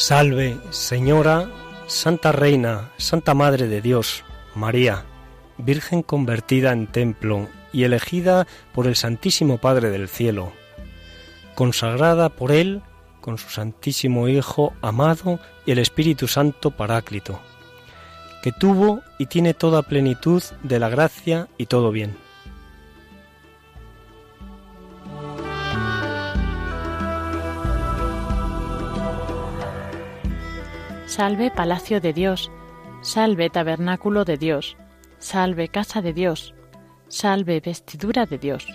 Salve, Señora, Santa Reina, Santa Madre de Dios, María, Virgen convertida en templo y elegida por el Santísimo Padre del Cielo, consagrada por Él con su Santísimo Hijo amado y el Espíritu Santo Paráclito, que tuvo y tiene toda plenitud de la gracia y todo bien Salve palacio de Dios, salve tabernáculo de Dios, salve casa de Dios, salve vestidura de Dios,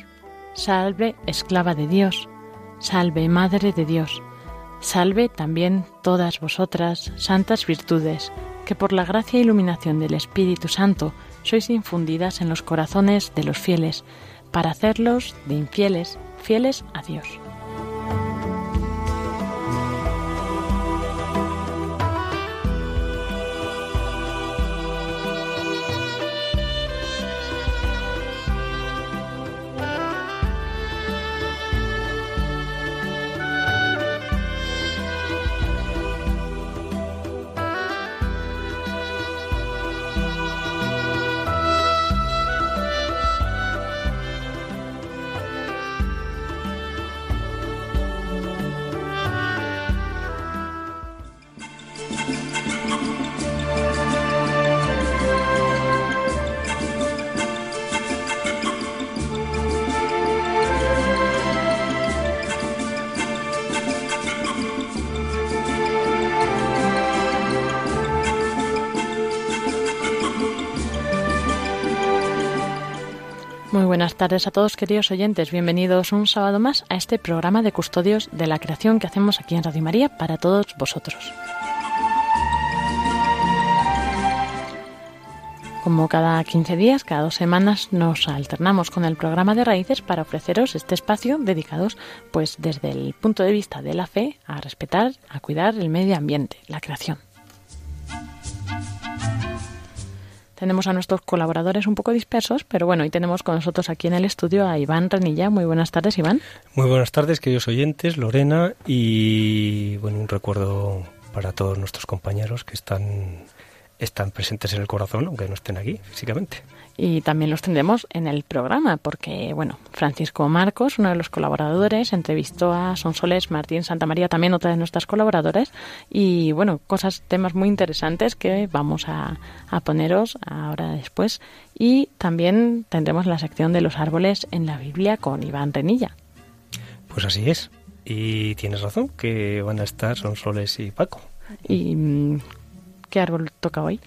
salve esclava de Dios, salve madre de Dios, salve también todas vosotras, santas virtudes, que por la gracia e iluminación del Espíritu Santo sois infundidas en los corazones de los fieles, para hacerlos de infieles fieles a Dios. Buenas tardes a todos queridos oyentes. Bienvenidos un sábado más a este programa de Custodios de la Creación que hacemos aquí en Radio María para todos vosotros. Como cada 15 días, cada dos semanas, nos alternamos con el programa de Raíces para ofreceros este espacio dedicados, pues desde el punto de vista de la fe, a respetar, a cuidar el medio ambiente, la creación. Tenemos a nuestros colaboradores un poco dispersos, pero bueno, hoy tenemos con nosotros aquí en el estudio a Iván Renilla. Muy buenas tardes, Iván. Muy buenas tardes, queridos oyentes, Lorena, y bueno, un recuerdo para todos nuestros compañeros que están, están presentes en el corazón, aunque no estén aquí físicamente y también los tendremos en el programa porque, bueno, Francisco Marcos, uno de los colaboradores, entrevistó a Sonsoles Martín Santa María, también otra de nuestras colaboradoras, y bueno, cosas, temas muy interesantes que vamos a, a poneros ahora después. Y también tendremos la sección de los árboles en la Biblia con Iván Renilla. Pues así es. Y tienes razón, que van a estar Sonsoles y Paco. ¿Y mm, qué árbol toca hoy?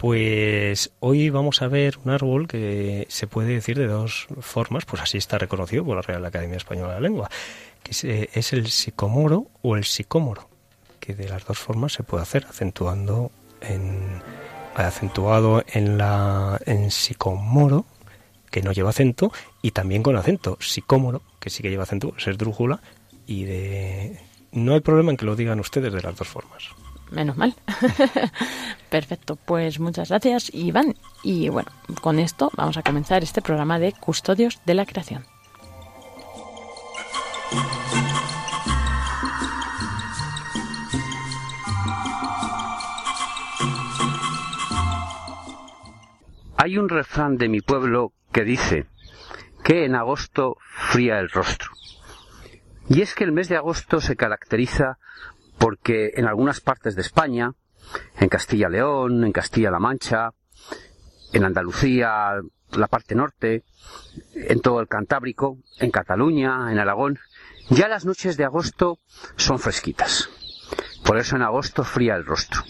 Pues hoy vamos a ver un árbol que se puede decir de dos formas, pues así está reconocido por la Real Academia Española de la Lengua, que es, eh, el sicomoro o el sicómoro, que de las dos formas se puede hacer, acentuando en acentuado en la en sicomoro, que no lleva acento, y también con acento, sicómoro, que sí que lleva acento, es drújula, y de no hay problema en que lo digan ustedes de las dos formas menos mal. Perfecto, pues muchas gracias Iván. Y bueno, con esto vamos a comenzar este programa de Custodios de la Creación. Hay un refrán de mi pueblo que dice que en agosto fría el rostro. Y es que el mes de agosto se caracteriza porque en algunas partes de España, en Castilla-León, en Castilla-La Mancha, en Andalucía, la parte norte, en todo el Cantábrico, en Cataluña, en Aragón, ya las noches de agosto son fresquitas. Por eso en agosto fría el rostro.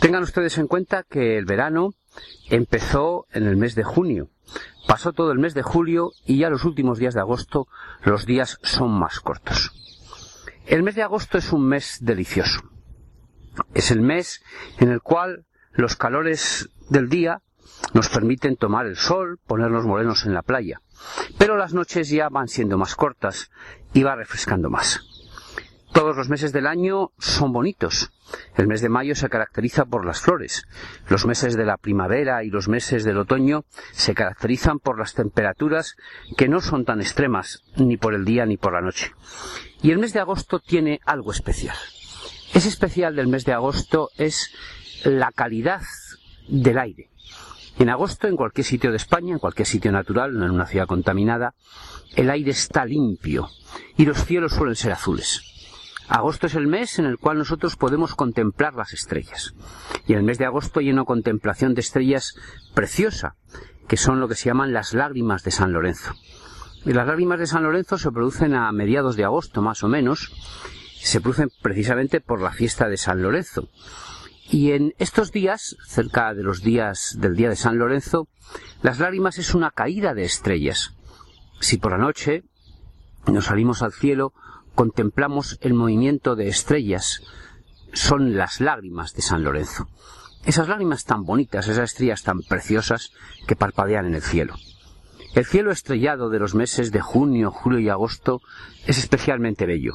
Tengan ustedes en cuenta que el verano empezó en el mes de junio, pasó todo el mes de julio y ya los últimos días de agosto los días son más cortos. El mes de agosto es un mes delicioso. Es el mes en el cual los calores del día nos permiten tomar el sol, ponernos morenos en la playa. Pero las noches ya van siendo más cortas y va refrescando más. Todos los meses del año son bonitos. El mes de mayo se caracteriza por las flores. Los meses de la primavera y los meses del otoño se caracterizan por las temperaturas que no son tan extremas ni por el día ni por la noche. Y el mes de agosto tiene algo especial. Es especial del mes de agosto es la calidad del aire. En agosto, en cualquier sitio de España, en cualquier sitio natural, no en una ciudad contaminada, el aire está limpio y los cielos suelen ser azules. Agosto es el mes en el cual nosotros podemos contemplar las estrellas. Y el mes de agosto hay una contemplación de estrellas preciosa, que son lo que se llaman las lágrimas de San Lorenzo. Las lágrimas de San Lorenzo se producen a mediados de agosto, más o menos. Se producen precisamente por la fiesta de San Lorenzo. Y en estos días, cerca de los días del día de San Lorenzo, las lágrimas es una caída de estrellas. Si por la noche nos salimos al cielo, contemplamos el movimiento de estrellas. Son las lágrimas de San Lorenzo. Esas lágrimas tan bonitas, esas estrellas tan preciosas que parpadean en el cielo. El cielo estrellado de los meses de junio, julio y agosto es especialmente bello.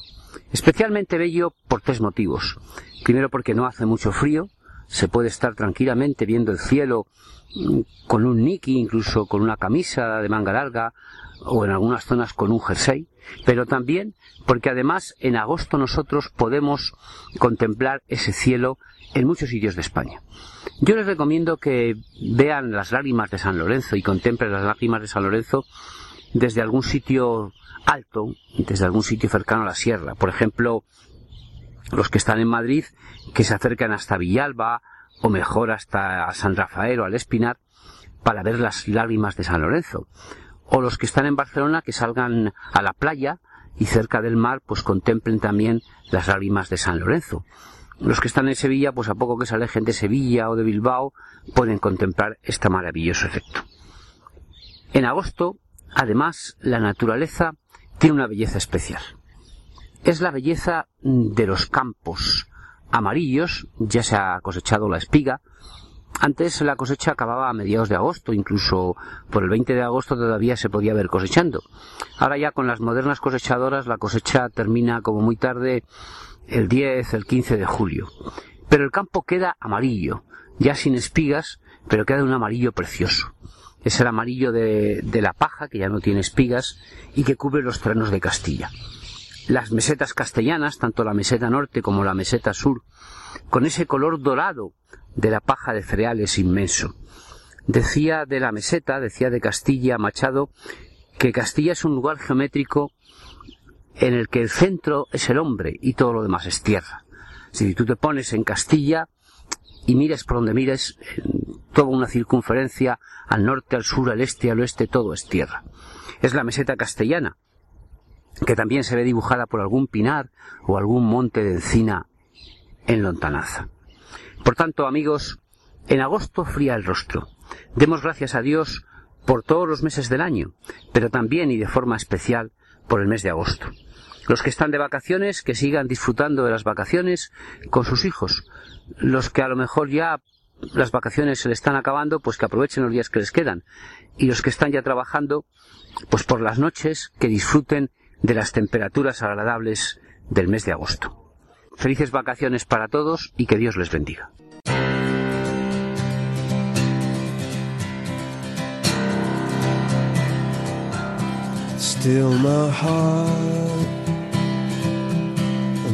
Especialmente bello por tres motivos. Primero porque no hace mucho frío, se puede estar tranquilamente viendo el cielo mm, con un niki, incluso con una camisa de manga larga o en algunas zonas con un jersey, pero también porque además en agosto nosotros podemos contemplar ese cielo en muchos sitios de España. Yo les recomiendo que vean las lágrimas de San Lorenzo y contemplen las lágrimas de San Lorenzo desde algún sitio alto, desde algún sitio cercano a la sierra. Por ejemplo, los que están en Madrid, que se acercan hasta Villalba o mejor hasta San Rafael o al Espinar para ver las lágrimas de San Lorenzo. O los que están en Barcelona, que salgan a la playa y cerca del mar, pues contemplen también las lágrimas de San Lorenzo. Los que están en Sevilla, pues a poco que se alejen de Sevilla o de Bilbao, pueden contemplar este maravilloso efecto. En agosto, además, la naturaleza tiene una belleza especial. Es la belleza de los campos amarillos, ya se ha cosechado la espiga. Antes la cosecha acababa a mediados de agosto, incluso por el 20 de agosto todavía se podía ver cosechando. Ahora ya con las modernas cosechadoras la cosecha termina como muy tarde el 10, el 15 de julio. Pero el campo queda amarillo, ya sin espigas, pero queda un amarillo precioso. Es el amarillo de, de la paja, que ya no tiene espigas, y que cubre los terrenos de Castilla. Las mesetas castellanas, tanto la meseta norte como la meseta sur, con ese color dorado de la paja de cereales inmenso. Decía de la meseta, decía de Castilla Machado, que Castilla es un lugar geométrico en el que el centro es el hombre y todo lo demás es tierra. Si tú te pones en Castilla y mires por donde mires, toda una circunferencia, al norte, al sur, al este, al oeste, todo es tierra. Es la meseta castellana, que también se ve dibujada por algún pinar o algún monte de encina en lontanaza. Por tanto, amigos, En agosto fría el rostro. Demos gracias a Dios por todos los meses del año, pero también y de forma especial por el mes de agosto. Los que están de vacaciones, que sigan disfrutando de las vacaciones con sus hijos. Los que a lo mejor ya las vacaciones se le están acabando, pues que aprovechen los días que les quedan. Y los que están ya trabajando, pues por las noches que disfruten de las temperaturas agradables del mes de agosto. Felices vacaciones para todos y que Dios les bendiga.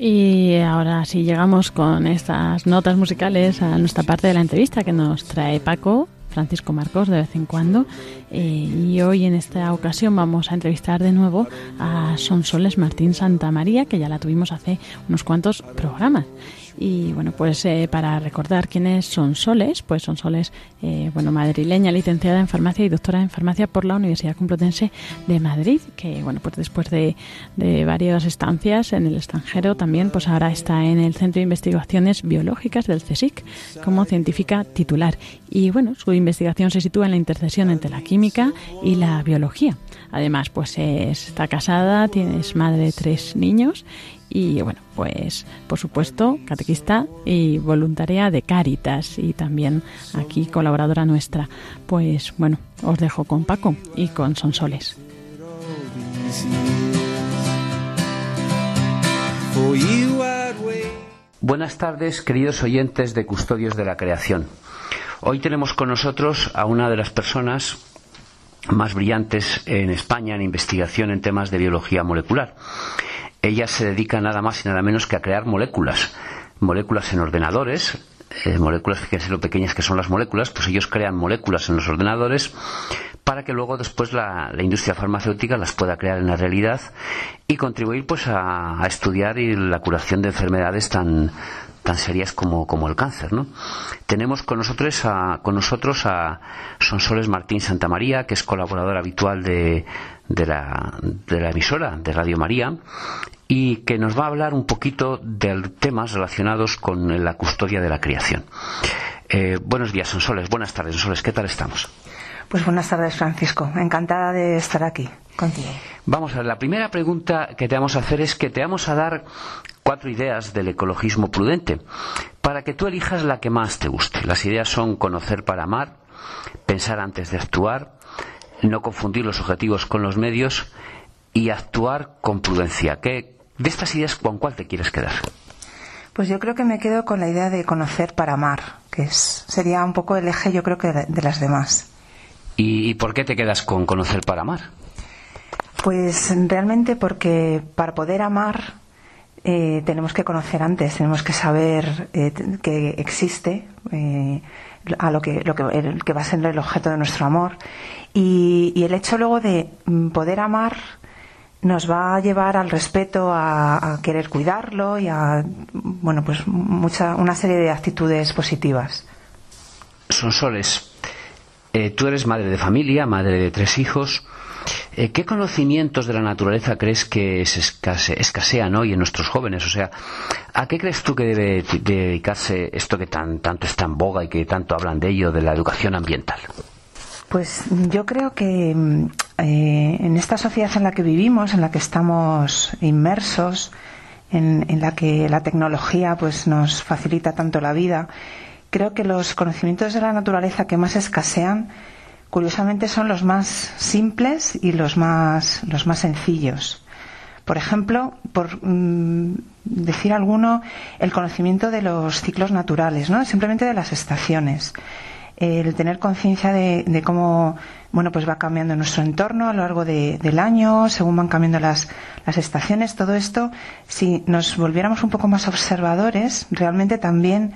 Y ahora sí llegamos con estas notas musicales a nuestra parte de la entrevista que nos trae Paco Francisco Marcos de vez en cuando. Eh, y hoy en esta ocasión vamos a entrevistar de nuevo a Sonsoles Martín Santa María, que ya la tuvimos hace unos cuantos programas. Y bueno, pues eh, para recordar quiénes son Soles, pues son Soles, eh, bueno, madrileña, licenciada en farmacia y doctora en farmacia por la Universidad Complutense de Madrid, que bueno, pues después de, de varias estancias en el extranjero también, pues ahora está en el Centro de Investigaciones Biológicas del CSIC como científica titular. Y bueno, su investigación se sitúa en la intercesión entre la química y la biología. Además, pues está casada, tiene, es madre de tres niños y bueno, pues por supuesto, catequista y voluntaria de Cáritas y también aquí colaboradora nuestra. Pues bueno, os dejo con Paco y con Sonsoles. Buenas tardes, queridos oyentes de Custodios de la Creación. Hoy tenemos con nosotros a una de las personas más brillantes en España en investigación en temas de biología molecular. Ella se dedica nada más y nada menos que a crear moléculas, moléculas en ordenadores, eh, moléculas, fíjense lo pequeñas que son las moléculas, pues ellos crean moléculas en los ordenadores para que luego después la, industria farmacéutica las pueda crear en la realidad y contribuir pues a, estudiar la curación de enfermedades tan tan serias como, como el cáncer, ¿no? Tenemos con nosotros a, con nosotros a Sonsoles Martín Santamaría, que es colaborador habitual de, de la, de la emisora de Radio María y que nos va a hablar un poquito de temas relacionados con la custodia de la creación. Eh, buenos días, Sonsoles. Buenas tardes, Sonsoles. ¿Qué tal estamos? Pues buenas tardes, Francisco. Encantada de estar aquí contigo. Vamos a ver, la primera pregunta que te vamos a hacer es que te vamos a dar cuatro ideas del ecologismo prudente para que tú elijas la que más te guste. Las ideas son conocer para amar, pensar antes de actuar, no confundir los objetivos con los medios y actuar con prudencia. ¿Qué, de estas ideas, con cuál te quieres quedar? Pues yo creo que me quedo con la idea de conocer para amar, que es, sería un poco el eje, yo creo que de, las demás. ¿Y, por qué te quedas con conocer para amar? Pues realmente porque para poder amar eh, tenemos que conocer antes, tenemos que saber eh, que existe eh, a lo que, lo que, que va a ser el objeto de nuestro amor y, el hecho luego de mm, poder amar nos va a llevar al respeto, a, querer cuidarlo y a, bueno, pues mucha, una serie de actitudes positivas. Son soles. Eh, tú eres madre de familia, madre de tres hijos. Eh, ¿Qué conocimientos de la naturaleza crees que se escasean hoy en nuestros jóvenes? O sea, ¿a qué crees tú que debe dedicarse esto que tan, tanto está en boga y que tanto hablan de ello, de la educación ambiental? Pues yo creo que mm, eh, en esta sociedad en la que vivimos, en la que estamos inmersos, en, la que la tecnología pues nos facilita tanto la vida, creo que los conocimientos de la naturaleza que más escasean, curiosamente, son los más simples y los más los más sencillos. Por ejemplo, por mm, decir alguno, el conocimiento de los ciclos naturales, ¿no? Simplemente de las estaciones el tener conciencia de, cómo bueno pues va cambiando nuestro entorno a lo largo del año según van cambiando las, las estaciones todo esto si nos volviéramos un poco más observadores realmente también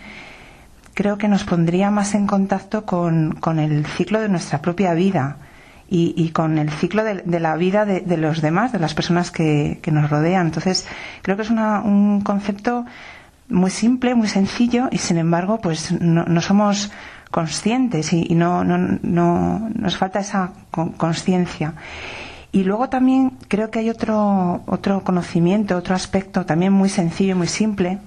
creo que nos pondría más en contacto con, con el ciclo de nuestra propia vida y, con el ciclo de, la vida de, los demás, de las personas que, nos rodean. Entonces, creo que es un concepto muy simple, muy sencillo y sin embargo, pues no, somos conscientes y, no, no, nos falta esa conciencia. Y luego también creo que hay otro, otro conocimiento, otro aspecto también muy sencillo y muy simple,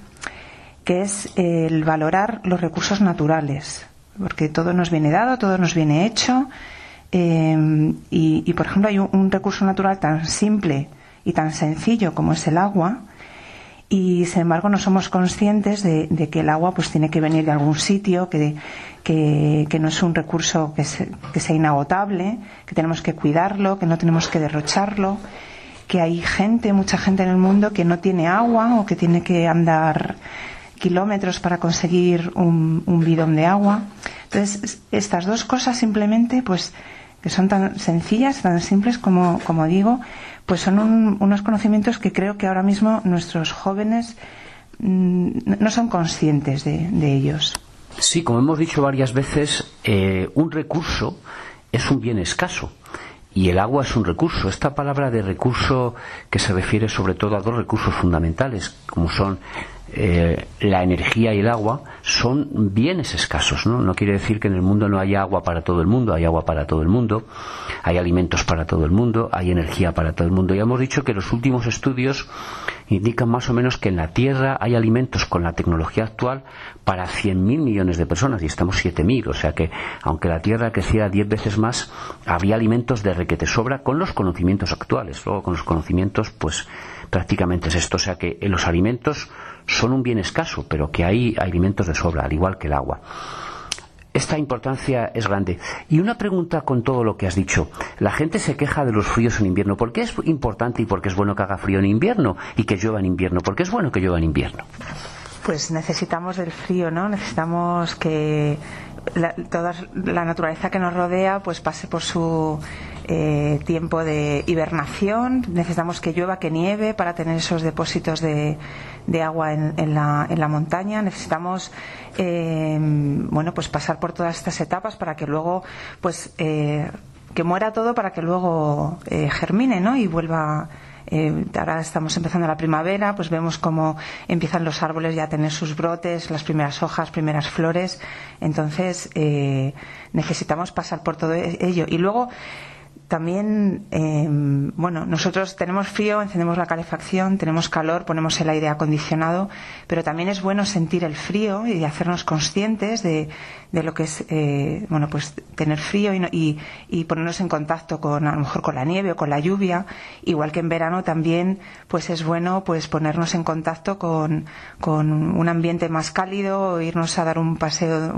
que es el valorar los recursos naturales, porque todo nos viene dado, todo nos viene hecho, eh, y, por ejemplo hay un, recurso natural tan simple y tan sencillo como es el agua, y sin embargo no somos conscientes de, que el agua pues tiene que venir de algún sitio, que, que, no es un recurso que, que sea inagotable, que tenemos que cuidarlo, que no tenemos que derrocharlo que hay gente, mucha gente en el mundo que no tiene agua o que tiene que andar kilómetros para conseguir un, bidón de agua. Entonces, estas dos cosas simplemente, pues, que son tan sencillas, tan simples como, digo, pues son unos conocimientos que creo que ahora mismo nuestros jóvenes mm, no son conscientes de, ellos. Sí, como hemos dicho varias veces, eh, un recurso es un bien escaso y el agua es un recurso. Esta palabra de recurso que se refiere sobre todo a dos recursos fundamentales, como son eh, la energía y el agua son bienes escasos, ¿no? No quiere decir que en el mundo no haya agua para todo el mundo, hay agua para todo el mundo, hay alimentos para todo el mundo, hay energía para todo el mundo. Ya hemos dicho que los últimos estudios indican más o menos que en la Tierra hay alimentos con la tecnología actual para 100.000 millones de personas y estamos 7.000, o sea que aunque la Tierra creciera 10 veces más, habría alimentos de requete sobra con los conocimientos actuales. Luego con los conocimientos, pues prácticamente es esto, o sea que en los alimentos son un bien escaso, pero que hay alimentos de sobra, al igual que el agua. Esta importancia es grande. Y una pregunta con todo lo que has dicho. La gente se queja de los fríos en invierno. ¿Por qué es importante y por qué es bueno que haga frío en invierno y que llueva en invierno? ¿Por qué es bueno que llueva en invierno? Pues necesitamos del frío, ¿no? Necesitamos que toda la naturaleza que nos rodea pues pase por su eh, tiempo de hibernación. Necesitamos que llueva, que nieve para tener esos depósitos de, agua en, la, en, la, montaña. Necesitamos eh, bueno pues pasar por todas estas etapas para que luego pues eh, que muera todo para que luego germine ¿no? y vuelva ahora estamos empezando la primavera, pues vemos cómo empiezan los árboles ya a tener sus brotes, las primeras hojas, primeras flores. Entonces, necesitamos pasar por todo ello. Y luego, también, eh, bueno, nosotros tenemos frío, encendemos la calefacción, tenemos calor, ponemos el aire acondicionado, pero también es bueno sentir el frío y hacernos conscientes de, de lo que es, eh, bueno, pues tener frío y, y, ponernos en contacto con, a lo mejor con la nieve o con la lluvia. Igual que en verano también, pues es bueno, pues ponernos en contacto con, con un ambiente más cálido, irnos a dar un paseo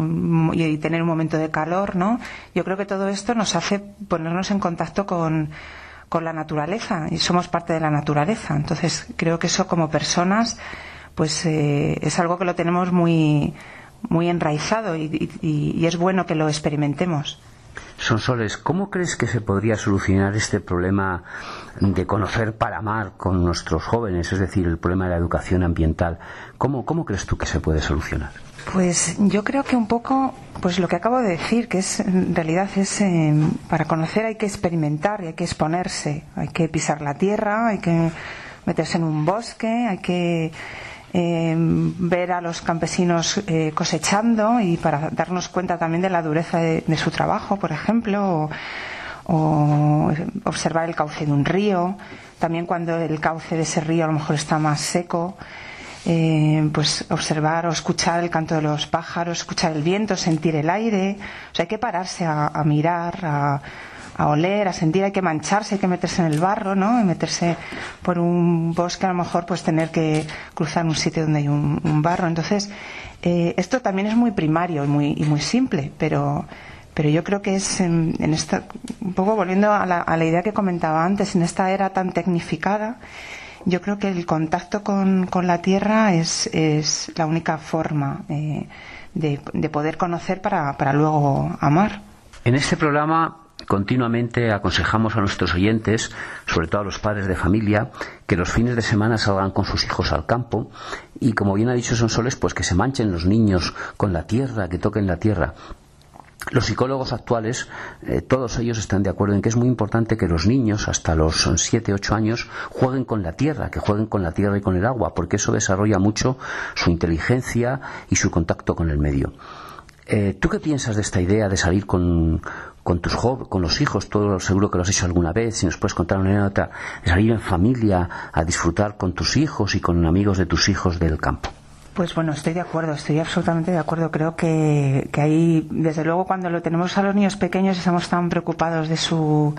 y tener un momento de calor, ¿no? Yo creo que todo esto nos hace ponernos en contacto con, con la naturaleza y somos parte de la naturaleza. Entonces creo que eso como personas, pues eh, es algo que lo tenemos muy muy enraizado y, es bueno que lo experimentemos. Sonsoles, ¿cómo crees que se podría solucionar este problema de conocer para amar con nuestros jóvenes, es decir, el problema de la educación ambiental? ¿Cómo, cómo crees tú que se puede solucionar? Pues yo creo que un poco, pues lo que acabo de decir, que es en realidad es eh, para conocer hay que experimentar y hay que exponerse, hay que pisar la tierra, hay que meterse en un bosque, hay que Em, ver a los campesinos eh, cosechando y para darnos cuenta también de la dureza de, su trabajo, por ejemplo, o, observar el cauce de un río, también cuando el cauce de ese río a lo mejor está más seco. Eh, pues observar o escuchar el canto de los pájaros, escuchar el viento, sentir el aire. O sea, hay que pararse a, a mirar, a, a oler, a sentir, hay que mancharse, hay que meterse en el barro, ¿no? Y meterse por un bosque, a lo mejor, pues tener que cruzar un sitio donde hay un, barro. Entonces, eh, esto también es muy primario y muy, y muy simple, pero, pero yo creo que es en, esta, un poco volviendo a la, a la, idea que comentaba antes, en esta era tan tecnificada, yo creo que el contacto con, con la tierra es, es la única forma eh, de, de, poder conocer para, para luego amar. En este programa Continuamente aconsejamos a nuestros oyentes, sobre todo a los padres de familia, que los fines de semana salgan con sus hijos al campo y, como bien ha dicho Sonsoles, pues que se manchen los niños con la tierra, que toquen la tierra. los psicólogos actuales, eh, todos ellos están de acuerdo en que es muy importante que los niños, hasta los 7, 8 años, jueguen con la tierra, que jueguen con la tierra y con el agua, porque eso desarrolla mucho su inteligencia y su contacto con el medio. Eh, ¿Tú qué piensas de esta idea de salir con, con tus con los hijos? Todo seguro que lo has hecho alguna vez. Si nos puedes contar una anécdota, salir en familia a disfrutar con tus hijos y con amigos de tus hijos del campo. Pues bueno, estoy de acuerdo, estoy absolutamente de acuerdo. Creo que, que ahí, desde luego, cuando lo tenemos a los niños pequeños, estamos tan preocupados de su,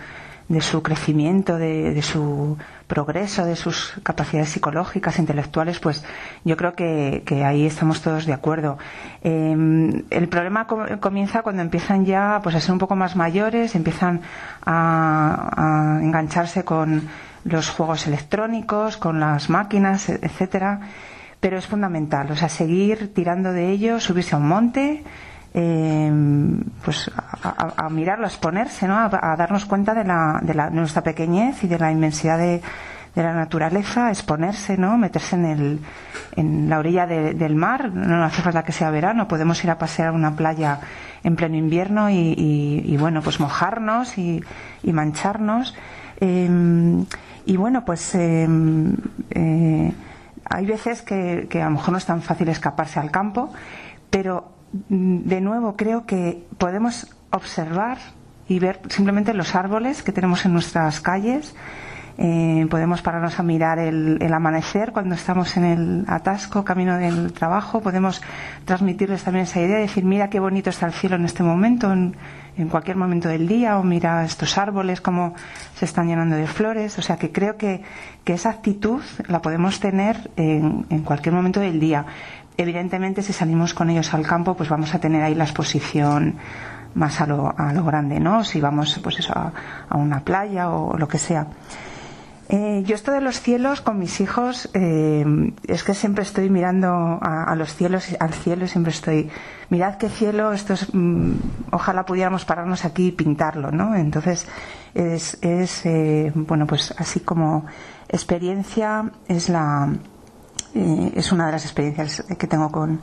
de su crecimiento, de, su progreso, de sus capacidades psicológicas, intelectuales, pues yo creo que, ahí estamos todos de acuerdo. Em, el problema comienza cuando empiezan ya pues, a ser un poco más mayores, empiezan a, a engancharse con los juegos electrónicos, con las máquinas, etcétera pero es fundamental, o sea, seguir tirando de ello, subirse a un monte, eh, pues a, mirarlo, a exponerse, ¿no? A, darnos cuenta de, la, de, la, nuestra pequeñez y de la inmensidad de, la naturaleza, exponerse, ¿no? Meterse en, el, la orilla del mar, no hace falta que sea verano, podemos ir a pasear a una playa en pleno invierno y, bueno, pues mojarnos y, mancharnos. Eh, y bueno, pues eh, hay veces que, a lo mejor no es tan fácil escaparse al campo, pero de nuevo creo que podemos observar y ver simplemente los árboles que tenemos en nuestras calles. Eh, podemos pararnos a mirar el, amanecer cuando estamos en el atasco, camino del trabajo. Podemos transmitirles también esa idea de decir, mira qué bonito está el cielo en este momento, en, en cualquier momento del día, o mira estos árboles cómo se están llenando de flores. O sea que creo que, esa actitud la podemos tener en, cualquier momento del día. Evidentemente, si salimos con ellos al campo, pues vamos a tener ahí la exposición más a lo, a lo grande, ¿no? Si vamos, pues a, una playa o lo que sea. Eh, yo esto de los cielos con mis hijos eh, es que siempre estoy mirando a, los cielos, al cielo siempre estoy, mirad qué cielo, esto es, mm, ojalá pudiéramos pararnos aquí y pintarlo, ¿no? Entonces es, es eh, bueno, pues así como experiencia es la, es una de las experiencias que tengo con,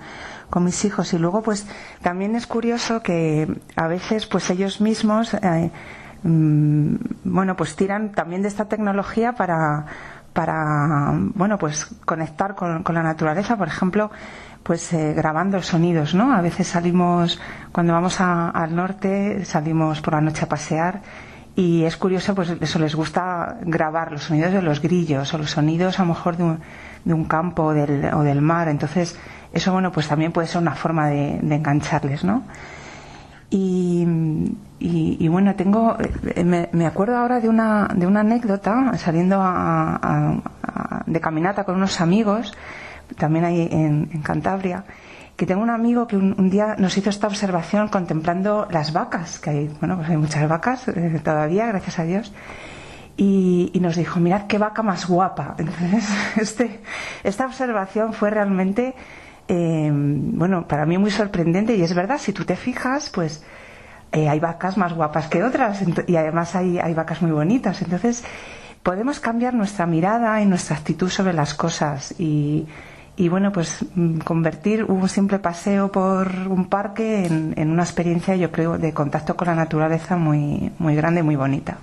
con mis hijos y luego pues también es curioso que a veces pues ellos mismos Mm, bueno, pues tiran también de esta tecnología para, para bueno, pues conectar con, la naturaleza, por ejemplo, pues eh, grabando sonidos, ¿no? A veces salimos, cuando vamos al norte, salimos por la noche a pasear y es curioso, pues eso les gusta grabar los sonidos de los grillos o los sonidos a lo mejor de un, de un campo o del, o del mar. Entonces, eso, bueno, pues también puede ser una forma de, engancharles, ¿no? Y, y, bueno, tengo, eh, me, acuerdo ahora de una, de una anécdota saliendo de caminata con unos amigos, también ahí en, Cantabria, que tengo un amigo que un, día nos hizo esta observación contemplando las vacas, que hay, bueno, pues hay muchas vacas eh, todavía, gracias a Dios. Y, y, nos dijo, mirad qué vaca más guapa. Entonces, este, esta observación fue realmente eh, bueno, para mí muy sorprendente y es verdad, si tú te fijas, pues eh, hay vacas más guapas que otras y además hay, hay vacas muy bonitas. Entonces, podemos cambiar nuestra mirada y nuestra actitud sobre las cosas y, y bueno, pues mm, convertir un simple paseo por un parque en, en, una experiencia, yo creo, de contacto con la naturaleza muy, muy grande muy bonita.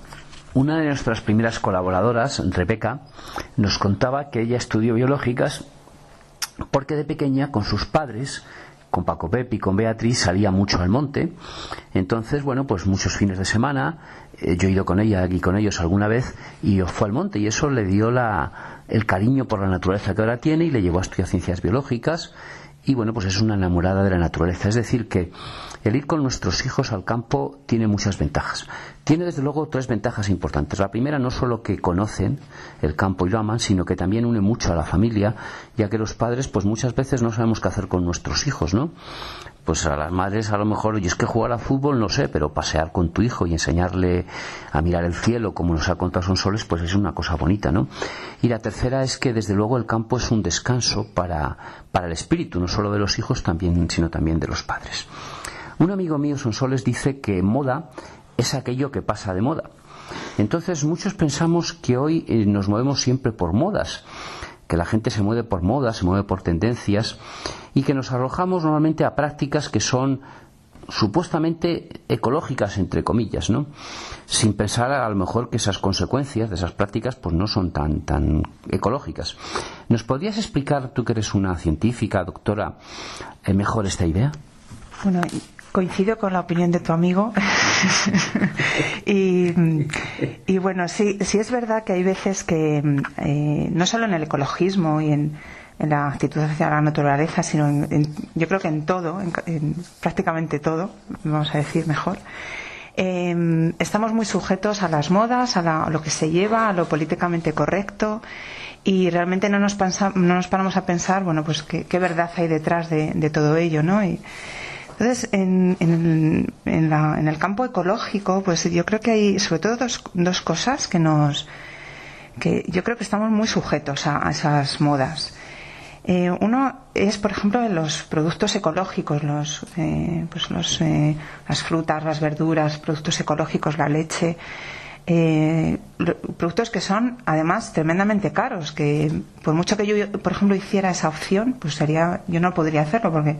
Una de nuestras primeras colaboradoras, Rebeca, nos contaba que ella estudió biológicas porque de pequeña con sus padres con Paco Pepe y con Beatriz salía mucho al monte. Entonces, bueno, pues muchos fines de semana, eh, yo he ido con ella y con ellos alguna vez y fue al monte y eso le dio la, el cariño por la naturaleza que ahora tiene y le llevó a estudiar ciencias biológicas y bueno, pues es una enamorada de la naturaleza. Es decir, que el ir con nuestros hijos al campo tiene muchas ventajas. Tiene desde luego tres ventajas importantes. La primera, no solo que conocen el campo y lo aman, sino que también une mucho a la familia, ya que los padres, pues muchas veces no sabemos qué hacer con nuestros hijos, ¿no? Pues a las madres a lo mejor, y es que jugar a fútbol no sé, pero pasear con tu hijo y enseñarle a mirar el cielo como nos ha contado Son Soles, pues es una cosa bonita, ¿no? Y la tercera es que desde luego el campo es un descanso para, para el espíritu, no solo de los hijos, también, sino también de los padres. Un amigo mío, Sonsoles, dice que moda es aquello que pasa de moda. Entonces muchos pensamos que hoy eh, nos movemos siempre por modas, que la gente se mueve por modas, se mueve por tendencias y que nos arrojamos normalmente a prácticas que son supuestamente ecológicas entre comillas, ¿no? Sin pensar a lo mejor que esas consecuencias de esas prácticas pues no son tan tan ecológicas. ¿Nos podrías explicar tú que eres una científica, doctora, eh, mejor esta idea? Bueno, coincido con la opinión de tu amigo. y, bueno, sí, sí es verdad que hay veces que, eh, no solo en el ecologismo y en, la actitud hacia la naturaleza, sino en, yo creo que en todo, en, prácticamente todo, vamos a decir mejor, em, estamos muy sujetos a las modas, a, lo que se lleva, a lo políticamente correcto y realmente no nos, no nos paramos a pensar, bueno, pues qué, verdad hay detrás de, de todo ello, ¿no? Y, entonces, en, en, en, el campo ecológico, pues yo creo que hay sobre todo dos, dos cosas que nos. que yo creo que estamos muy sujetos a, esas modas. Eh, uno es, por ejemplo, los productos ecológicos, los, eh, pues los, eh, las frutas, las verduras, productos ecológicos, la leche. productos que son además tremendamente caros que por mucho que yo por ejemplo hiciera esa opción pues sería yo no podría hacerlo porque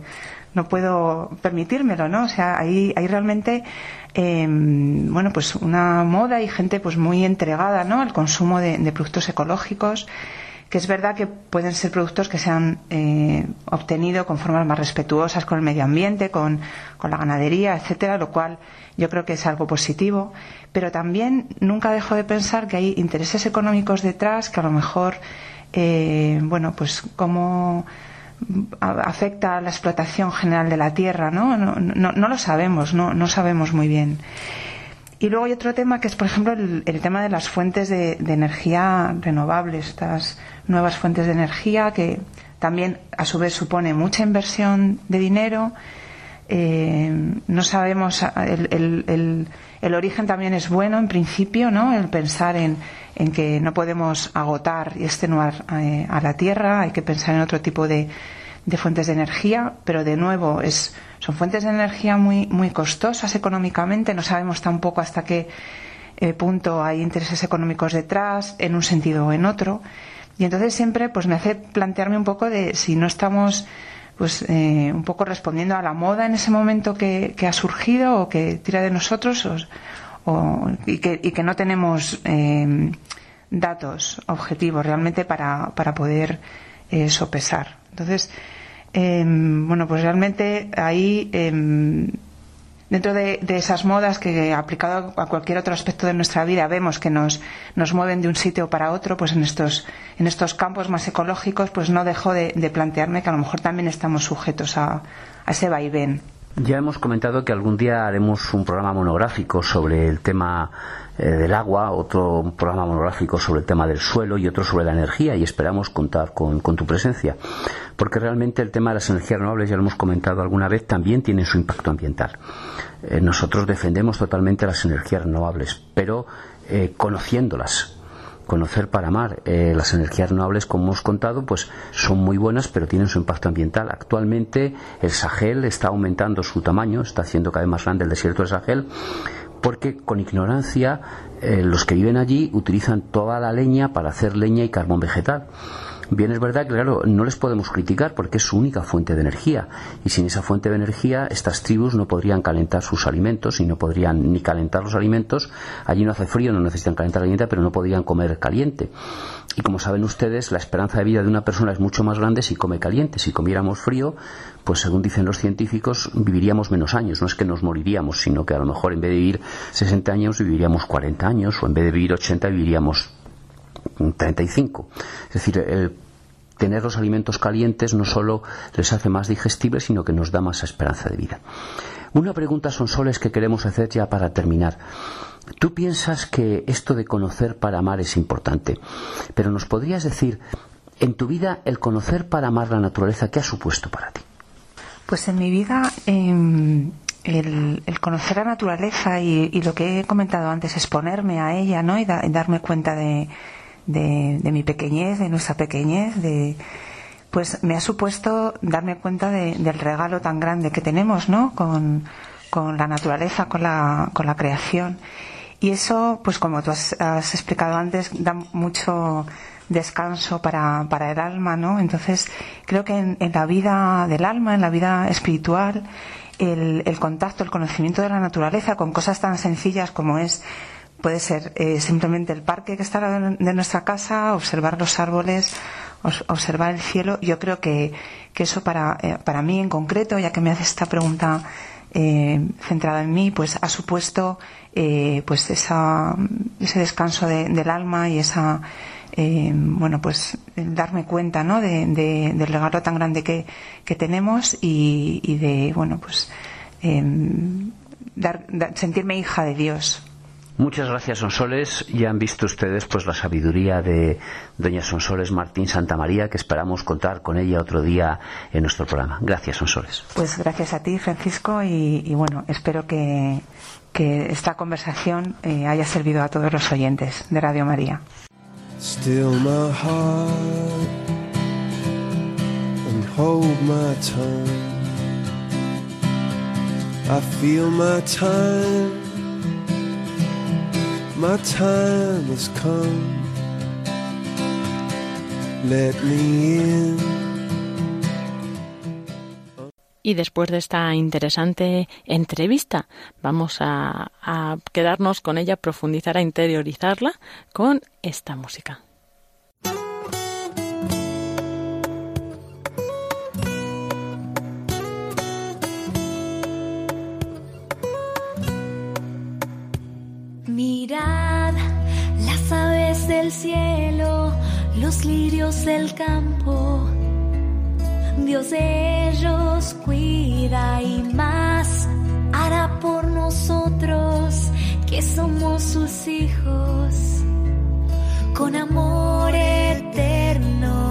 no puedo permitírmelo, ¿no? O sea, hay, hay realmente, em, bueno, pues una moda y gente pues muy entregada, ¿no? Al consumo de, productos ecológicos, que es verdad que pueden ser productos que se han eh, obtenido con formas más respetuosas con el medio ambiente, con, con la ganadería, etcétera, lo cual yo creo que es algo positivo. Pero también nunca dejo de pensar que hay intereses económicos detrás que a lo mejor, eh, bueno, pues como afecta a la explotación general de la tierra, ¿no? No, no, lo sabemos, no, no sabemos muy bien. Y luego hay otro tema que es, por ejemplo, el, tema de las fuentes de, energía renovables, estas nuevas fuentes de energía que también, a su vez, supone mucha inversión de dinero. Eh, no sabemos, el, el, origen también es bueno en principio, ¿no? El pensar en, en que no podemos agotar y extenuar eh, a la Tierra, hay que pensar en otro tipo de, de fuentes de energía, pero de nuevo es, son fuentes de energía muy, muy costosas económicamente, no sabemos tampoco hasta qué eh, punto hay intereses económicos detrás, en un sentido o en otro. Y entonces siempre pues me hace plantearme un poco de si no estamos pues eh, un poco respondiendo a la moda en ese momento que, que ha surgido o que tira de nosotros o, y, que, y, que, no tenemos eh, datos objetivos realmente para, para poder eh, sopesar. Entonces, em, bueno, pues realmente ahí, em, dentro de, esas modas que aplicado a cualquier otro aspecto de nuestra vida vemos que nos, nos mueven de un sitio para otro, pues en estos, en estos campos más ecológicos, pues no dejo de, plantearme que a lo mejor también estamos sujetos a, a ese vaivén. Ya hemos comentado que algún día haremos un programa monográfico sobre el tema eh, del agua, otro programa monográfico sobre el tema del suelo y otro sobre la energía y esperamos contar con, tu presencia. Porque realmente el tema de las energías renovables, ya lo hemos comentado alguna vez, también tiene su impacto ambiental. Eh, nosotros defendemos totalmente las energías renovables, pero eh, conociéndolas, conocer para amar. Eh, las energías renovables, como hemos contado, pues son muy buenas, pero tienen su impacto ambiental. Actualmente el Sahel está aumentando su tamaño, está haciendo cada vez más grande el desierto del Sahel, porque con ignorancia eh, los que viven allí utilizan toda la leña para hacer leña y carbón vegetal. Bien, es verdad que, claro, no les podemos criticar porque es su única fuente de energía. Y sin esa fuente de energía, estas tribus no podrían calentar sus alimentos y no podrían ni calentar los alimentos. Allí no hace frío, no necesitan calentar la caliente, pero no podrían comer caliente. Y como saben ustedes, la esperanza de vida de una persona es mucho más grande si come caliente. Si comiéramos frío, pues según dicen los científicos, viviríamos menos años. No es que nos moriríamos, sino que a lo mejor en vez de vivir 60 años, viviríamos 40 años, o en vez de vivir 80, viviríamos 35. Es decir, el tener los alimentos calientes no solo les hace más digestibles, sino que nos da más esperanza de vida. Una pregunta son soles que queremos hacer ya para terminar. Tú piensas que esto de conocer para amar es importante, pero nos podrías decir, en tu vida, el conocer para amar la naturaleza, ¿qué ha supuesto para ti? Pues en mi vida, em, el, conocer la naturaleza y, lo que he comentado antes, exponerme a ella, ¿no? y darme cuenta de, de, mi pequeñez, de nuestra pequeñez, de, pues me ha supuesto darme cuenta del regalo tan grande que tenemos, ¿no? Con, la naturaleza, con la, con la creación. Y eso, pues como tú has, explicado antes, da mucho descanso para, para el alma, ¿no? Entonces, creo que en, la vida del alma, en la vida espiritual, el, el, contacto, el conocimiento de la naturaleza con cosas tan sencillas como es puede ser eh, simplemente el parque que está de nuestra casa, observar los árboles, observar el cielo. Yo creo que, eso para, eh, para mí en concreto, ya que me hace esta pregunta eh, centrada en mí, pues ha supuesto eh, pues esa, ese descanso del alma y esa eh, bueno pues darme cuenta ¿no? de, del regalo tan grande que, que tenemos y, y, de bueno pues em, dar, sentirme hija de Dios Muchas gracias, Sonsoles. Ya han visto ustedes pues la sabiduría de doña Sonsoles Martín Santa María, que esperamos contar con ella otro día en nuestro programa. Gracias, Sonsoles. Pues gracias a ti, Francisco, y, bueno, espero que, que esta conversación eh, haya servido a todos los oyentes de Radio María. Still my heart and hold my tongue. I feel my time. Y después de esta interesante entrevista, vamos a, a quedarnos con ella, profundizar, a interiorizarla con esta música. Del cielo, los lirios del campo. Dios de ellos cuida y más hará por nosotros que somos sus hijos con amor eterno.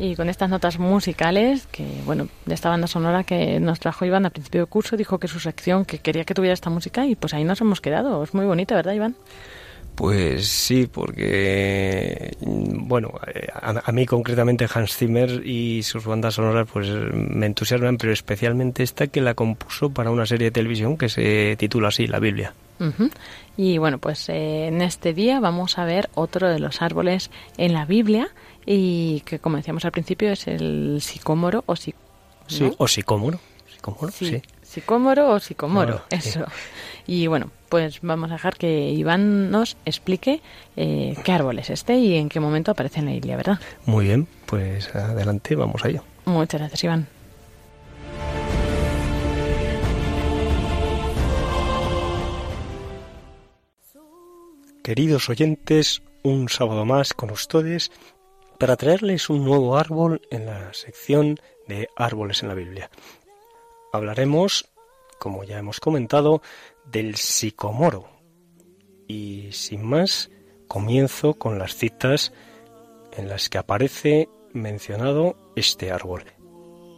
Y con estas notas musicales, que bueno, de esta banda sonora que nos trajo Iván al principio del curso, dijo que su sección, que quería que tuviera esta música y pues ahí nos hemos quedado. Es muy bonita, ¿verdad, Iván? Pues sí, porque bueno, a, a, mí concretamente Hans Zimmer y sus bandas sonoras pues me entusiasman, pero especialmente esta que la compuso para una serie de televisión que se titula así, La Biblia. Y bueno, pues eh, en este día vamos a ver otro de los árboles en la Biblia y que como decíamos al principio es el sicómoro o si, Sí, ¿no? o sicómoro. Sicómoro, Sí, sí. Sicómoro o sicomoro, Claro, sí. eso. Y bueno, pues vamos a dejar que Iván nos explique eh, qué árbol es este y en qué momento aparece en la Biblia, ¿verdad? Muy bien, pues adelante, vamos a ello. Muchas gracias, Iván. Queridos oyentes, un sábado más con ustedes para traerles un nuevo árbol en la sección de árboles en la Biblia. Hablaremos, como ya hemos comentado, del sicomoro. Y sin más, comienzo con las citas en las que aparece mencionado este árbol.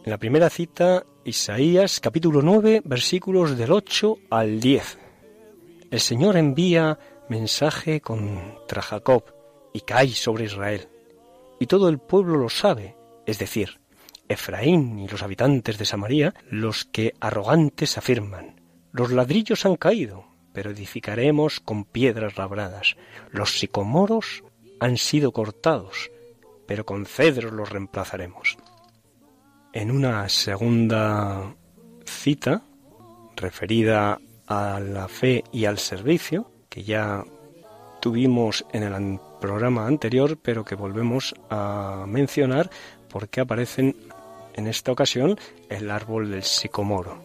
En la primera cita, Isaías capítulo 9, versículos del 8 al 10. El Señor envía mensaje contra Jacob y cae sobre Israel. Y todo el pueblo lo sabe, es decir, Efraín y los habitantes de Samaria, los que arrogantes afirman, los ladrillos han caído, pero edificaremos con piedras labradas. Los sicomoros han sido cortados, pero con cedros los reemplazaremos. En una segunda cita, referida a la fe y al servicio, que ya tuvimos en el programa anterior, pero que volvemos a mencionar porque aparecen en esta ocasión el árbol del sicomoro.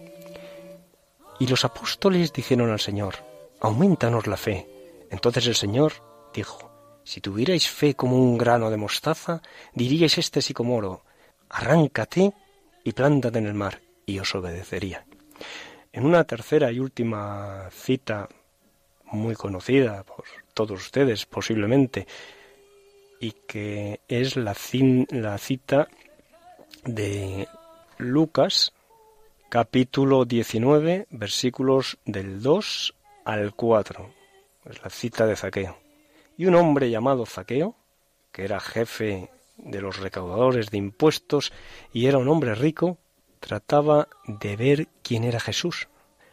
Y los apóstoles dijeron al Señor, aumentanos la fe. Entonces el Señor dijo, si tuvierais fe como un grano de mostaza, diríais este sicomoro, arráncate y plántate en el mar, y os obedecería. En una tercera y última cita muy conocida por todos ustedes posiblemente y que es la, cita de Lucas capítulo 19 versículos del 2 al 4 es la cita de Zaqueo. Y un hombre llamado Zaqueo que era jefe de los recaudadores de impuestos y era un hombre rico trataba de ver quién era Jesús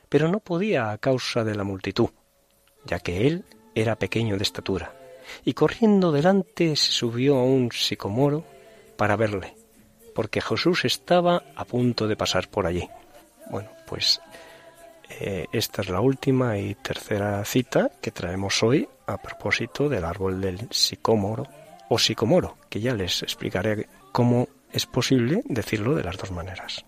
pero no podía a causa de la multitud ya que él era pequeño de estatura, y corriendo delante se subió a un sicomoro para verle, porque Jesús estaba a punto de pasar por allí. Bueno, pues eh, esta es la última y tercera cita que traemos hoy a propósito del árbol del sicómoro o sicomoro, que ya les explicaré cómo es posible decirlo de las dos maneras.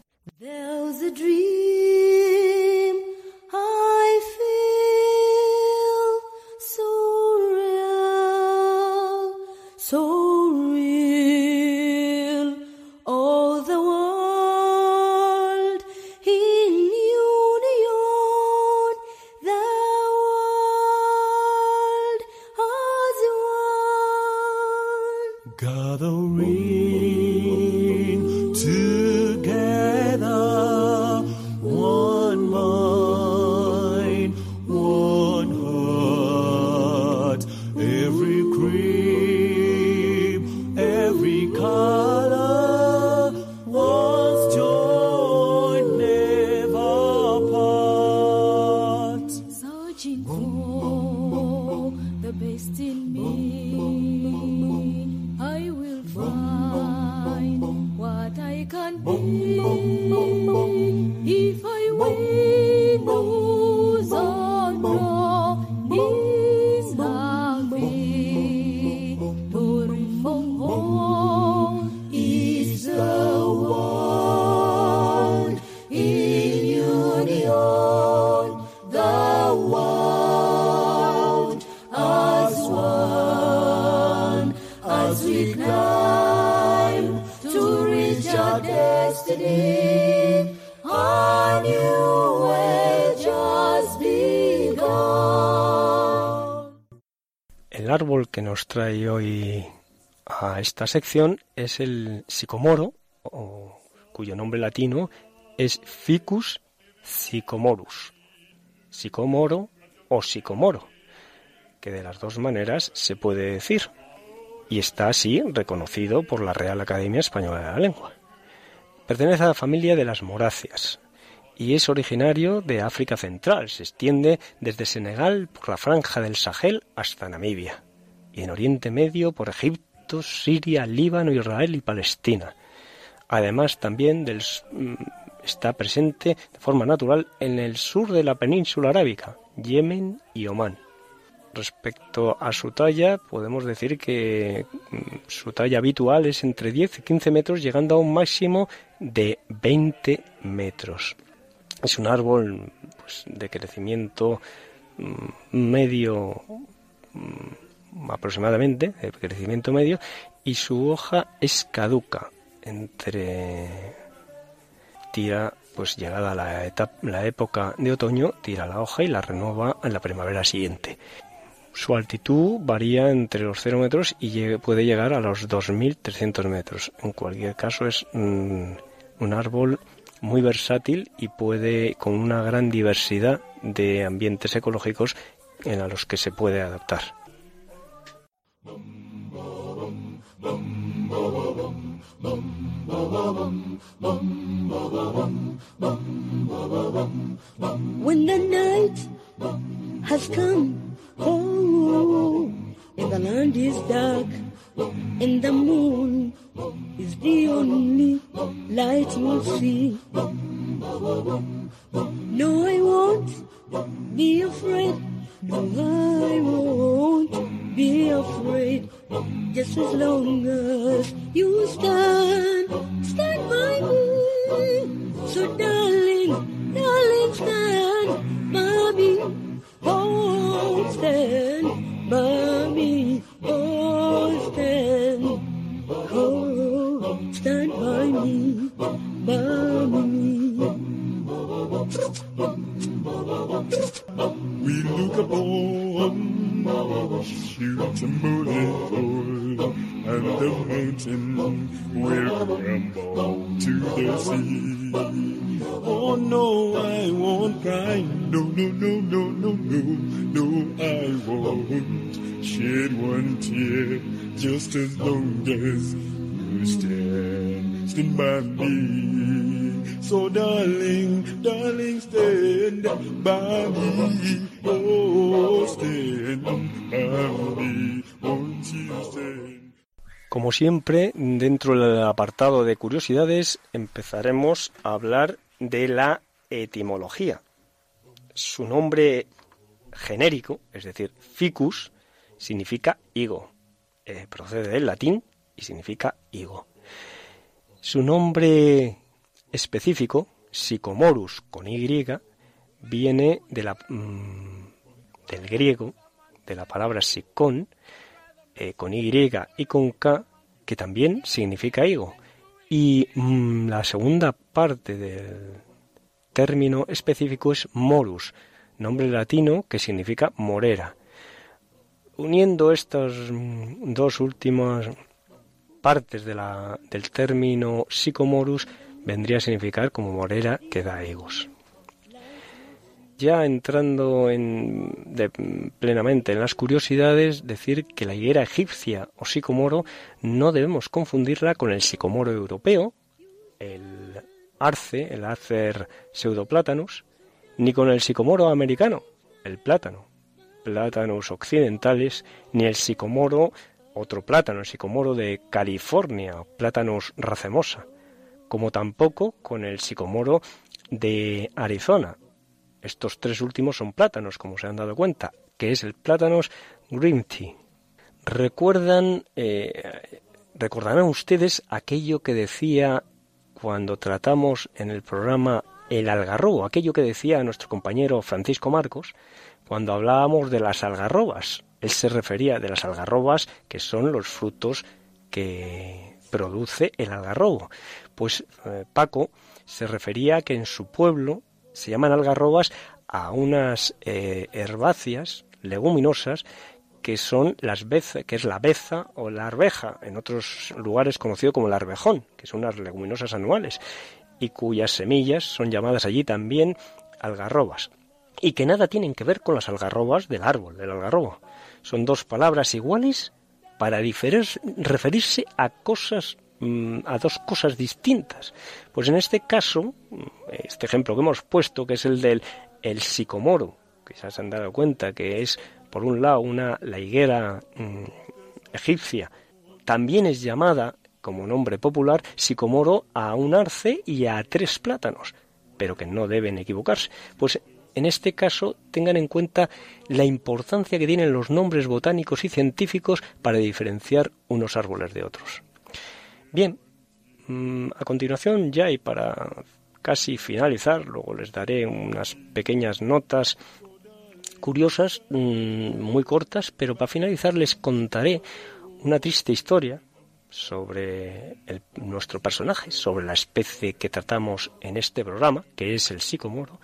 Esta sección es el sicomoro, cuyo nombre latino es Ficus sicomorus. Sicomoro o sicomoro, que de las dos maneras se puede decir, y está así reconocido por la Real Academia Española de la Lengua. Pertenece a la familia de las moráceas y es originario de África Central. Se extiende desde Senegal por la franja del Sahel hasta Namibia y en Oriente Medio por Egipto, Siria, Líbano, Israel y Palestina. Además también mm, está presente de forma natural en el sur de la península arábica, Yemen y Omán. Respecto a su talla, podemos decir que mm, su talla habitual es entre 10 y 15 metros, llegando a un máximo de 20 metros. Es un árbol pues, de crecimiento mm, medio aproximadamente, de crecimiento medio, y su hoja es caduca entre tira pues llegada la, etapa, la época de otoño, tira la hoja y la renueva en la primavera siguiente. Su altitud varía entre los 0 metros y puede llegar a los 2.300 metros. En cualquier caso es mm, un árbol muy versátil y puede con una gran diversidad de ambientes ecológicos en a los que se puede adaptar. When the night has come, oh, and the land is dark, and the moon is the only light you'll see. No, I won't be afraid. No, I won't be afraid. Just as long as you stand, stand by me. So darling, darling, stand by me. Oh, stand by We look upon the shoot a bullet hole, and the mountain will crumble to the sea. Oh no, I won't cry. No, no, no, no, no, no, no, I won't shed one tear. Just as long as stand? Como siempre, dentro del apartado de curiosidades empezaremos a hablar de la etimología. Su nombre genérico, es decir, ficus, significa higo. Eh, procede del latín y significa higo. Su nombre específico, Psychomorus con Y, viene mm, del griego, de la palabra psicón, eh, con Y y con K, que también significa higo. Y mm, la segunda parte del término específico es morus, nombre latino que significa morera. Uniendo estas mm, dos últimas partes de la- del término psicomorus, vendría a significar como morera que da higos. Ya entrando en, plenamente en las curiosidades, decir que la higuera egipcia o sicomoro no debemos confundirla con el sicomoro europeo, el arce, el acer pseudoplatanus, ni con el sicomoro americano, el plátano, plátanos occidentales, ni el sicomoro, otro plátano, el sicomoro de California, plátanos racemosa, como tampoco con el sicomoro de Arizona, estos tres últimos son plátanos, como se han dado cuenta, que es el plátanos green tea. Recuerdan, eh, recordarán ustedes aquello que decía cuando tratamos en el programa el algarrobo, aquello que decía nuestro compañero Francisco Marcos, cuando hablábamos de las algarrobas. Él se refería de las algarrobas, que son los frutos que produce el algarrobo. Pues eh, Paco se refería que en su pueblo se llaman algarrobas a unas eh, herbáceas leguminosas que son las beza, que es la beza o la arveja, en otros lugares conocido como el arvejón, que son unas leguminosas anuales, y cuyas semillas son llamadas allí también algarrobas, y que nada tienen que ver con las algarrobas del árbol, del algarrobo. Son dos palabras iguales para diferir- referirse a cosas mm, a dos cosas distintas. Pues en este caso, mm, este ejemplo que hemos puesto, que es el del el sicomoro, ya se han dado cuenta que es por un lado una la higuera mm, egipcia, también es llamada como nombre popular sicomoro a un arce y a tres plátanos, pero que no deben equivocarse. Pues en este caso tengan en cuenta la importancia que tienen los nombres botánicos y científicos para diferenciar unos árboles de otros. Bien, mm, a continuación ya y para casi finalizar, luego les daré unas pequeñas notas curiosas, mm, muy cortas, pero para finalizar les contaré una triste historia sobre nuestro personaje, sobre la especie que tratamos en este programa, que es el sicomoro,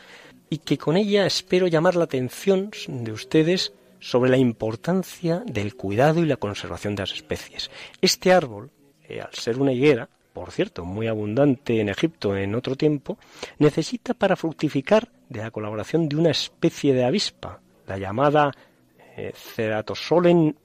y que con ella espero llamar la atención de ustedes sobre la importancia del cuidado y la conservación de las especies. Este árbol, eh, al ser una higuera, por cierto, muy abundante en Egipto en otro tiempo, necesita para fructificar de la colaboración de una especie de avispa, la llamada eh, Ceratosolen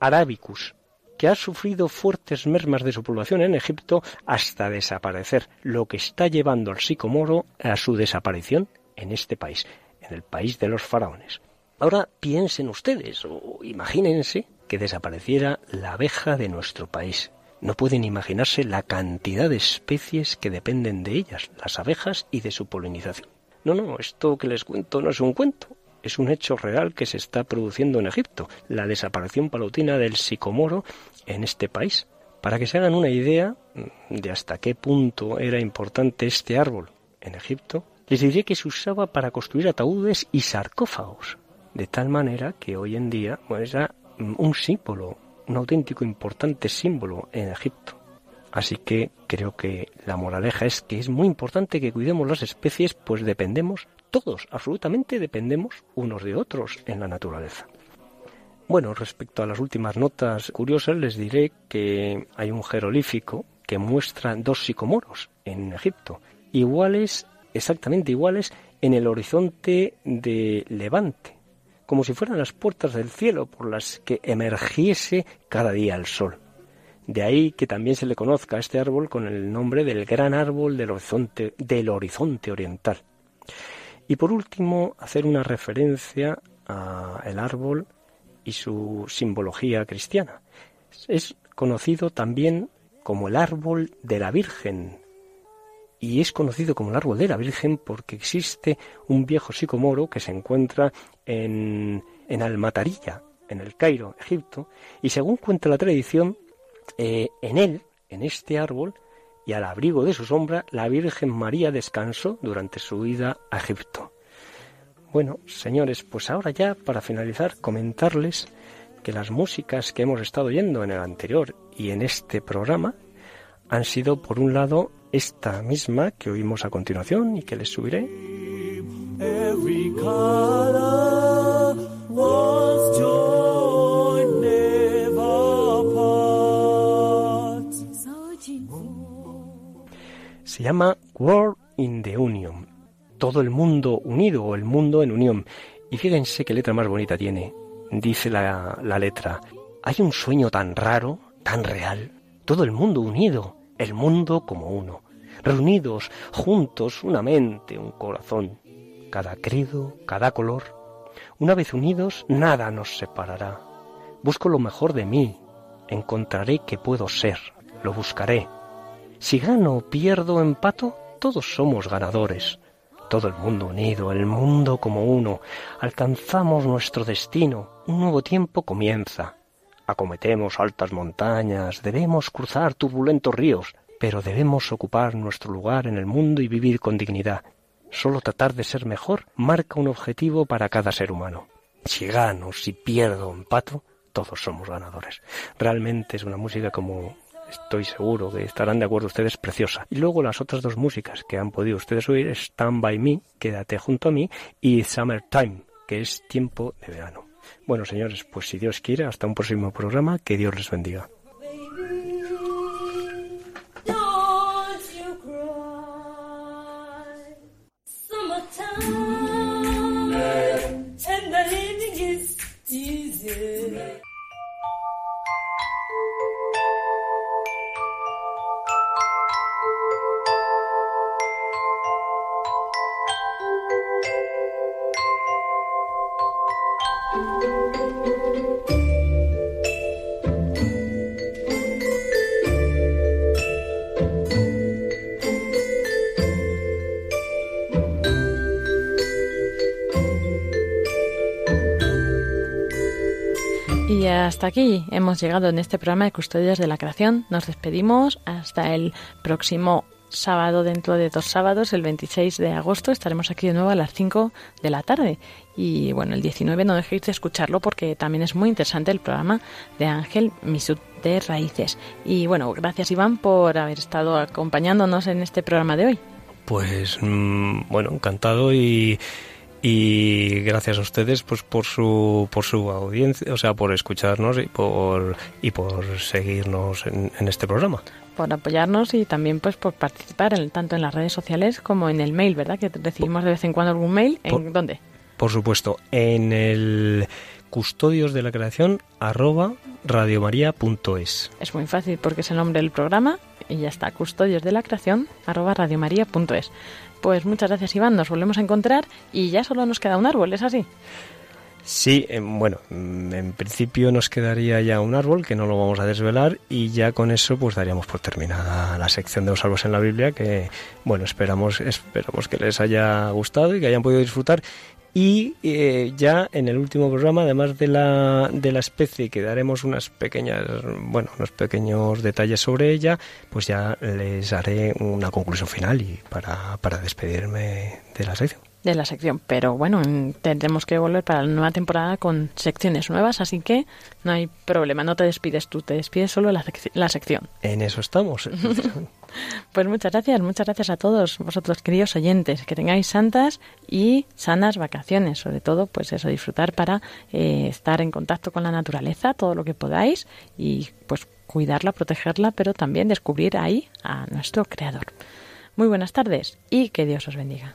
arabicus, que ha sufrido fuertes mermas de su población en Egipto hasta desaparecer, lo que está llevando al sicomoro a su desaparición en este país, en el país de los faraones. Ahora piensen ustedes o imagínense que desapareciera la abeja de nuestro país. No pueden imaginarse la cantidad de especies que dependen de ellas, las abejas y de su polinización. No, no, esto que les cuento no es un cuento, es un hecho real que se está produciendo en Egipto, la desaparición paulatina del sicomoro en este país. Para que se hagan una idea de hasta qué punto era importante este árbol en Egipto, les diré que se usaba para construir ataúdes y sarcófagos, de tal manera que hoy en día era mm, un símbolo, un auténtico importante símbolo en Egipto. Así que creo que la moraleja es que es muy importante que cuidemos las especies, pues dependemos, todos, absolutamente dependemos unos de otros en la naturaleza. Bueno, respecto a las últimas notas curiosas, les diré que hay un jerolífico que muestra dos sicomoros en Egipto, iguales, exactamente iguales, en el horizonte de Levante, como si fueran las puertas del cielo por las que emergiese cada día el sol. De ahí que también se le conozca a este árbol con el nombre del gran árbol del horizonte, del horizonte oriental. Y por último, hacer una referencia al árbol y su simbología cristiana. Es conocido también como el árbol de la Virgen. Y es conocido como el árbol de la Virgen porque existe un viejo sicomoro que se encuentra en, en Almatarilla, en el Cairo, Egipto, y según cuenta la tradición, eh, en él, en este árbol, y al abrigo de su sombra, la Virgen María descansó durante su ida a Egipto. Bueno, señores, pues ahora ya para finalizar comentarles que las músicas que hemos estado oyendo en el anterior y en este programa han sido, por un lado, esta misma que oímos a continuación y que les subiré. Se llama World in the Union. Todo el mundo unido o el mundo en unión. Y fíjense qué letra más bonita tiene. Dice la, la letra, hay un sueño tan raro, tan real. Todo el mundo unido, el mundo como uno. Reunidos, juntos, una mente, un corazón. Cada credo, cada color. Una vez unidos, nada nos separará. Busco lo mejor de mí. Encontraré que puedo ser. Lo buscaré. Si gano, pierdo, empato, todos somos ganadores. Todo el mundo unido, el mundo como uno. Alcanzamos nuestro destino. Un nuevo tiempo comienza. Acometemos altas montañas, debemos cruzar turbulentos ríos, pero debemos ocupar nuestro lugar en el mundo y vivir con dignidad. Solo tratar de ser mejor marca un objetivo para cada ser humano. Si gano, si pierdo, empato, todos somos ganadores. Realmente es una música como estoy seguro que estarán de acuerdo ustedes, preciosa. Y luego las otras dos músicas que han podido ustedes oír, Stand By Me, Quédate junto a mí, y Summertime, que es tiempo de verano. Bueno, señores, pues si Dios quiere, hasta un próximo programa, que Dios les bendiga. Hasta aquí hemos llegado en este programa de Custodios de la Creación. Nos despedimos hasta el próximo sábado, dentro de dos sábados, el 26 de agosto. Estaremos aquí de nuevo a las 5 de la tarde. Y bueno, el 19 no dejéis de escucharlo porque también es muy interesante el programa de Ángel Misut de Raíces. Y bueno, gracias Iván por haber estado acompañándonos en este programa de hoy. Pues mm, bueno, encantado y, y gracias a ustedes pues por su por su audiencia, o sea, por escucharnos y por y por seguirnos en, en este programa. por apoyarnos y también pues por participar en, tanto en las redes sociales como en el mail, ¿verdad? Que recibimos de vez en cuando algún mail. ¿En Por- dónde? Por supuesto, en el custodios de la creación arroba radiomaria.es. Es muy fácil porque es el nombre del programa y ya está, custodios de la creación arroba radiomaria.es. Pues muchas gracias Iván, nos volvemos a encontrar y ya solo nos queda un árbol, ¿es así? Sí, eh, bueno, mm, en principio nos quedaría ya un árbol que no lo vamos a desvelar y ya con eso pues daríamos por terminada la sección de los árboles en la Biblia que bueno esperamos esperamos que les haya gustado y que hayan podido disfrutar y eh, ya en el último programa además de la de la especie que daremos unas pequeñas bueno unos pequeños detalles sobre ella pues ya les haré una conclusión final y para para despedirme de la sección. De la sección. Pero bueno, en- tendremos que volver para la nueva temporada con secciones nuevas, así que no hay problema, no te despides tú, te despides solo la, sec- la sección. En eso estamos. Pues muchas gracias, muchas gracias a todos vosotros, queridos oyentes, que tengáis santas y sanas vacaciones, sobre todo, pues eso, disfrutar para eh, estar en contacto con la naturaleza, todo lo que podáis y pues cuidarla, protegerla, pero también descubrir ahí a nuestro creador. Muy buenas tardes y que Dios os bendiga.